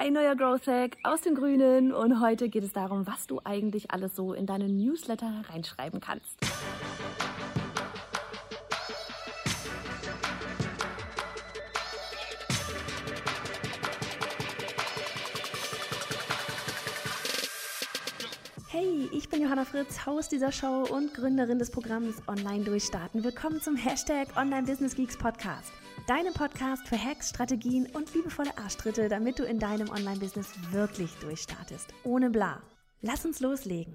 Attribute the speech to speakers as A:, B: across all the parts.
A: Ein neuer Growth Hack aus den Grünen und heute geht es darum, was du eigentlich alles so in deinen Newsletter reinschreiben kannst. Hey, ich bin Johanna Fritz, Haus dieser Show und Gründerin des Programms Online Durchstarten. Willkommen zum Hashtag Online Business Geeks Podcast. Deinem Podcast für Hacks, Strategien und liebevolle Arschtritte, damit du in deinem Online-Business wirklich durchstartest. Ohne bla. Lass uns loslegen.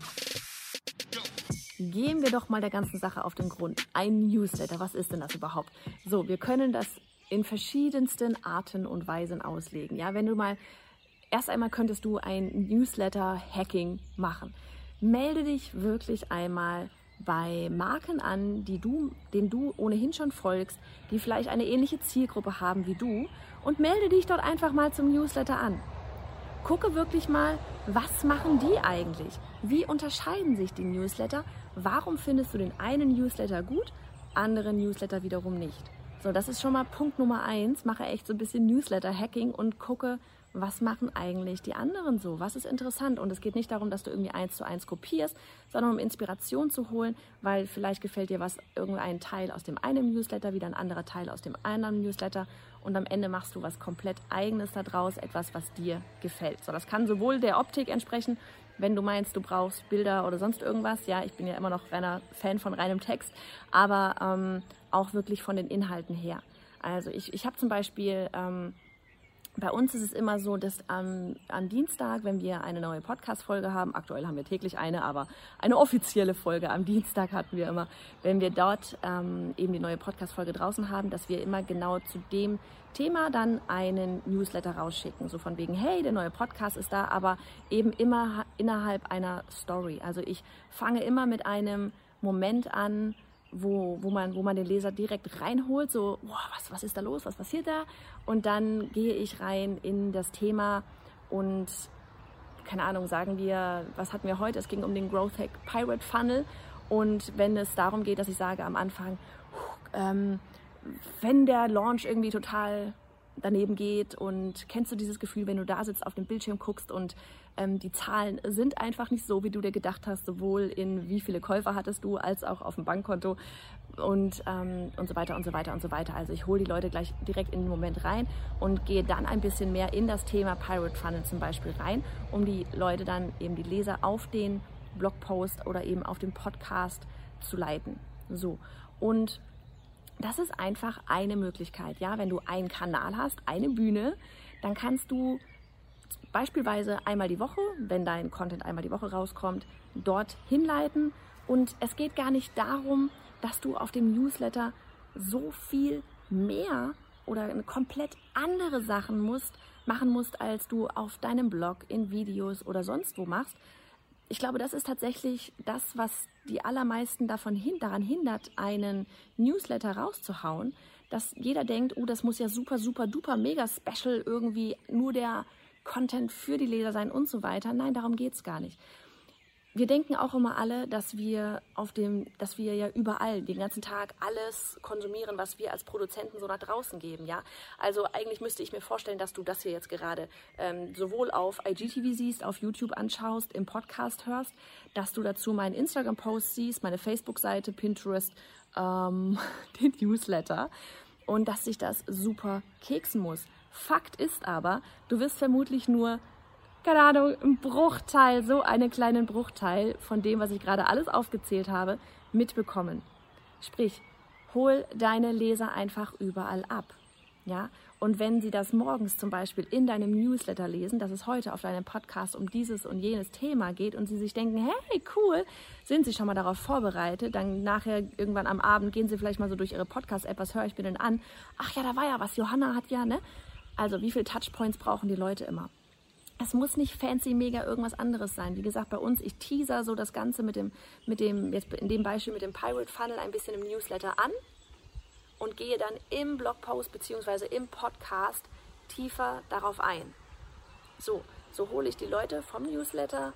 A: Gehen wir doch mal der ganzen Sache auf den Grund. Ein Newsletter, was ist denn das überhaupt? So, wir können das in verschiedensten Arten und Weisen auslegen. Ja, wenn du mal erst einmal könntest du ein Newsletter-Hacking machen. Melde dich wirklich einmal bei Marken an, die du, denen du ohnehin schon folgst, die vielleicht eine ähnliche Zielgruppe haben wie du und melde dich dort einfach mal zum Newsletter an. Gucke wirklich mal, was machen die eigentlich? Wie unterscheiden sich die Newsletter? Warum findest du den einen Newsletter gut, andere Newsletter wiederum nicht? So, das ist schon mal Punkt Nummer eins. Mache echt so ein bisschen Newsletter-Hacking und gucke, was machen eigentlich die anderen so? Was ist interessant? Und es geht nicht darum, dass du irgendwie eins zu eins kopierst, sondern um Inspiration zu holen, weil vielleicht gefällt dir was, irgendein Teil aus dem einen Newsletter, wieder ein anderer Teil aus dem anderen Newsletter und am Ende machst du was komplett eigenes daraus, etwas, was dir gefällt. So, das kann sowohl der Optik entsprechen, wenn du meinst, du brauchst Bilder oder sonst irgendwas. Ja, ich bin ja immer noch reiner Fan von reinem Text, aber ähm, auch wirklich von den Inhalten her. Also ich, ich habe zum Beispiel ähm, bei uns ist es immer so, dass am, am Dienstag, wenn wir eine neue Podcast-Folge haben, aktuell haben wir täglich eine, aber eine offizielle Folge am Dienstag hatten wir immer, wenn wir dort ähm, eben die neue Podcast-Folge draußen haben, dass wir immer genau zu dem Thema dann einen Newsletter rausschicken. So von wegen, hey, der neue Podcast ist da, aber eben immer innerhalb einer Story. Also ich fange immer mit einem Moment an, wo, wo, man, wo man den Leser direkt reinholt, so, wow, was, was ist da los, was passiert da? Und dann gehe ich rein in das Thema und, keine Ahnung, sagen wir, was hatten wir heute? Es ging um den Growth Hack Pirate Funnel. Und wenn es darum geht, dass ich sage am Anfang, ähm, wenn der Launch irgendwie total daneben geht und kennst du dieses Gefühl, wenn du da sitzt, auf dem Bildschirm guckst und ähm, die Zahlen sind einfach nicht so, wie du dir gedacht hast, sowohl in wie viele Käufer hattest du, als auch auf dem Bankkonto und, ähm, und so weiter und so weiter und so weiter. Also ich hole die Leute gleich direkt in den Moment rein und gehe dann ein bisschen mehr in das Thema Pirate Funnel zum Beispiel rein, um die Leute dann eben die Leser auf den Blogpost oder eben auf den Podcast zu leiten. So. Und das ist einfach eine Möglichkeit. Ja, wenn du einen Kanal hast, eine Bühne, dann kannst du beispielsweise einmal die Woche, wenn dein Content einmal die Woche rauskommt, dort hinleiten. Und es geht gar nicht darum, dass du auf dem Newsletter so viel mehr oder komplett andere Sachen musst, machen musst, als du auf deinem Blog, in Videos oder sonst wo machst. Ich glaube, das ist tatsächlich das, was die allermeisten davon hin, daran hindert, einen Newsletter rauszuhauen, dass jeder denkt, oh, das muss ja super, super, duper, mega special irgendwie nur der Content für die Leser sein und so weiter. Nein, darum geht es gar nicht. Wir denken auch immer alle, dass wir auf dem, dass wir ja überall den ganzen Tag alles konsumieren, was wir als Produzenten so nach draußen geben, ja. Also eigentlich müsste ich mir vorstellen, dass du das hier jetzt gerade ähm, sowohl auf IGTV siehst, auf YouTube anschaust, im Podcast hörst, dass du dazu meinen Instagram-Post siehst, meine Facebook-Seite, Pinterest, ähm, den Newsletter und dass sich das super keksen muss. Fakt ist aber, du wirst vermutlich nur, keine Ahnung, einen Bruchteil, so einen kleinen Bruchteil von dem, was ich gerade alles aufgezählt habe, mitbekommen. Sprich, hol deine Leser einfach überall ab. Ja, und wenn sie das morgens zum Beispiel in deinem Newsletter lesen, dass es heute auf deinem Podcast um dieses und jenes Thema geht und sie sich denken, hey, cool, sind sie schon mal darauf vorbereitet, dann nachher irgendwann am Abend gehen sie vielleicht mal so durch ihre Podcast-App, was höre ich mir denn an? Ach ja, da war ja was, Johanna hat ja, ne? Also wie viele Touchpoints brauchen die Leute immer? Es muss nicht fancy, mega irgendwas anderes sein. Wie gesagt, bei uns, ich teaser so das Ganze mit dem, mit dem, jetzt in dem Beispiel mit dem Pirate Funnel ein bisschen im Newsletter an und gehe dann im Blogpost bzw. im Podcast tiefer darauf ein. So, so hole ich die Leute vom Newsletter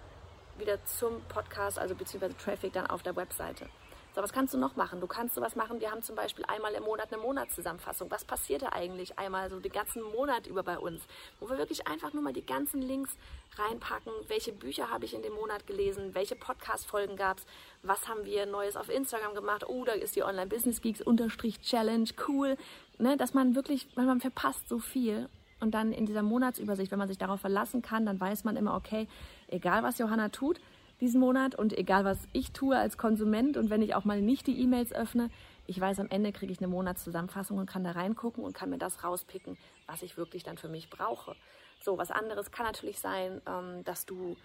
A: wieder zum Podcast, also beziehungsweise Traffic dann auf der Webseite. So, was kannst du noch machen? Du kannst sowas machen. Wir haben zum Beispiel einmal im Monat eine Monatszusammenfassung. Was passierte eigentlich einmal so den ganzen Monat über bei uns? Wo wir wirklich einfach nur mal die ganzen Links reinpacken. Welche Bücher habe ich in dem Monat gelesen? Welche Podcast-Folgen gab es? Was haben wir Neues auf Instagram gemacht? Oh, da ist die Online Business Geeks unterstrich Challenge. Cool. Ne, dass man wirklich, man verpasst so viel. Und dann in dieser Monatsübersicht, wenn man sich darauf verlassen kann, dann weiß man immer, okay, egal was Johanna tut, diesen Monat und egal was ich tue als Konsument und wenn ich auch mal nicht die E-Mails öffne, ich weiß, am Ende kriege ich eine Monatszusammenfassung und kann da reingucken und kann mir das rauspicken, was ich wirklich dann für mich brauche. So, was anderes kann natürlich sein, ähm, dass du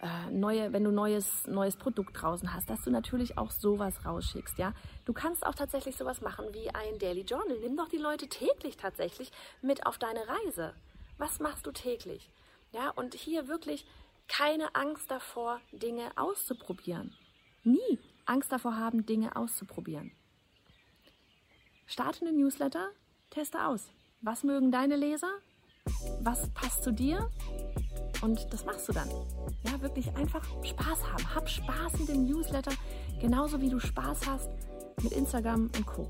A: äh, neue, wenn du neues, neues Produkt draußen hast, dass du natürlich auch sowas rausschickst, ja. Du kannst auch tatsächlich sowas machen wie ein Daily Journal. Nimm doch die Leute täglich tatsächlich mit auf deine Reise. Was machst du täglich? Ja, und hier wirklich keine Angst davor, Dinge auszuprobieren. Nie Angst davor haben, Dinge auszuprobieren. Starte einen Newsletter, teste aus. Was mögen deine Leser? Was passt zu dir? Und das machst du dann. Ja, wirklich einfach Spaß haben. Hab Spaß mit dem Newsletter, genauso wie du Spaß hast mit Instagram und Co.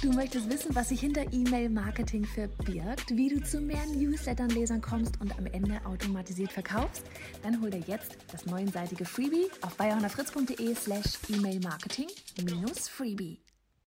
B: Du möchtest wissen, was sich hinter E-Mail-Marketing verbirgt, wie du zu mehr Newslettern-Lesern kommst und am Ende automatisiert verkaufst? Dann hol dir jetzt das neunseitige Freebie auf bayerhonnerfritz.de slash E-Mail-Marketing-Freebie.